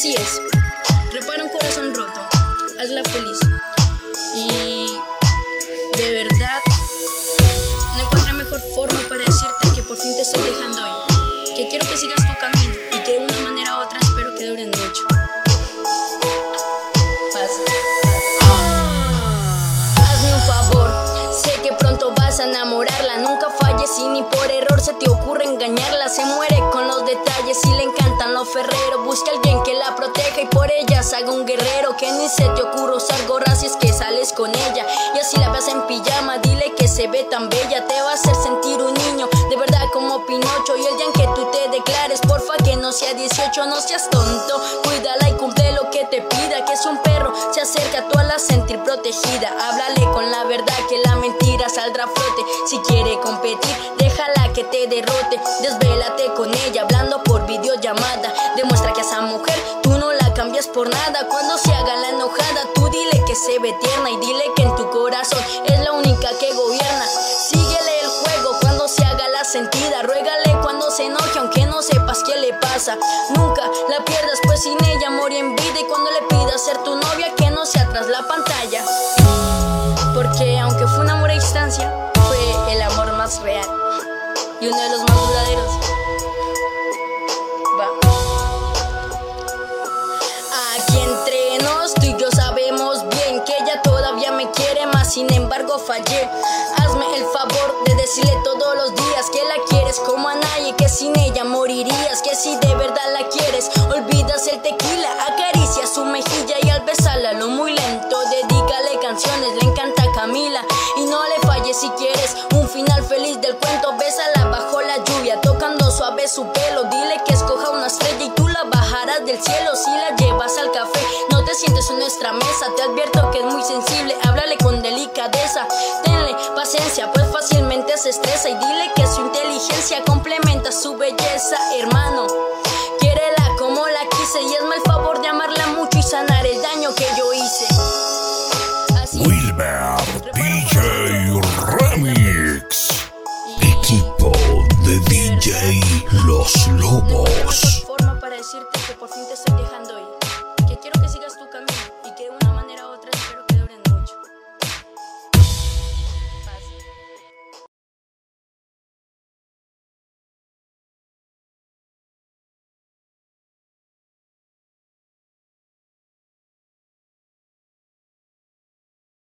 Así es. Repara un corazón roto. Hazla feliz. Y de verdad, no encuentro mejor forma para decirte que por fin te estoy dejando hoy. Que quiero que sigas tu camino y que de una manera u otra espero que duren mucho. Pasa. Hazme un favor, sé que pronto vas a enamorarla. Nunca falles y ni por error se te ocurre engañarla. Se muere con los detalles y le encantan los ferreros. Por haga un guerrero. Que ni se te ocurra usar gorras si es que sales con ella. Y así la ves en pijama, dile que se ve tan bella. Te va a hacer sentir un niño, de verdad como Pinocho. Y el día en que tú te declares, porfa que no sea 18, no seas tonto. Cuídala y cumple lo que te pida. Que si un perro se acerca, tú a la sentir protegida. Háblale con la verdad que la mentira saldrá a flote. Si quiere competir, déjala que te derrote. Desvélate con ella, hablando por videollamada. Demuestra que a esa mujer por nada. Cuando se haga la enojada, tú dile que se ve tierna y dile que en tu corazón es la única que gobierna. Síguele el juego cuando se haga la sentida. Ruégale cuando se enoje, aunque no sepas qué le pasa. Nunca la pierdas, pues sin ella morí en vida. Y cuando le pidas ser tu novia, que no sea tras la pantalla. Porque aunque fue un amor a distancia, fue el amor más real y uno de los más duraderos. Sin embargo fallé. Hazme el favor de decirle todos los días que la quieres como a nadie, que sin ella morirías, que si de verdad la quieres, olvidas el tequila, acaricia su mejilla y al besarla lo muy lento, dedícale canciones, le encanta Camila. Y no le falles si quieres un final feliz del cuento, bésala bajo la lluvia, tocando suave su pelo, dile que escoja una estrella y tú la bajarás del cielo sientes en nuestra mesa, te advierto que es muy sensible, háblale con delicadeza, tenle paciencia, pues fácilmente se estresa y dile que su inteligencia complementa su belleza, hermano. Quiérela como la quise y hazme el favor de amarla mucho y sanar el daño que yo hice. Así es. Wilmer DJ Remix. Equipo de DJ Los Lobos.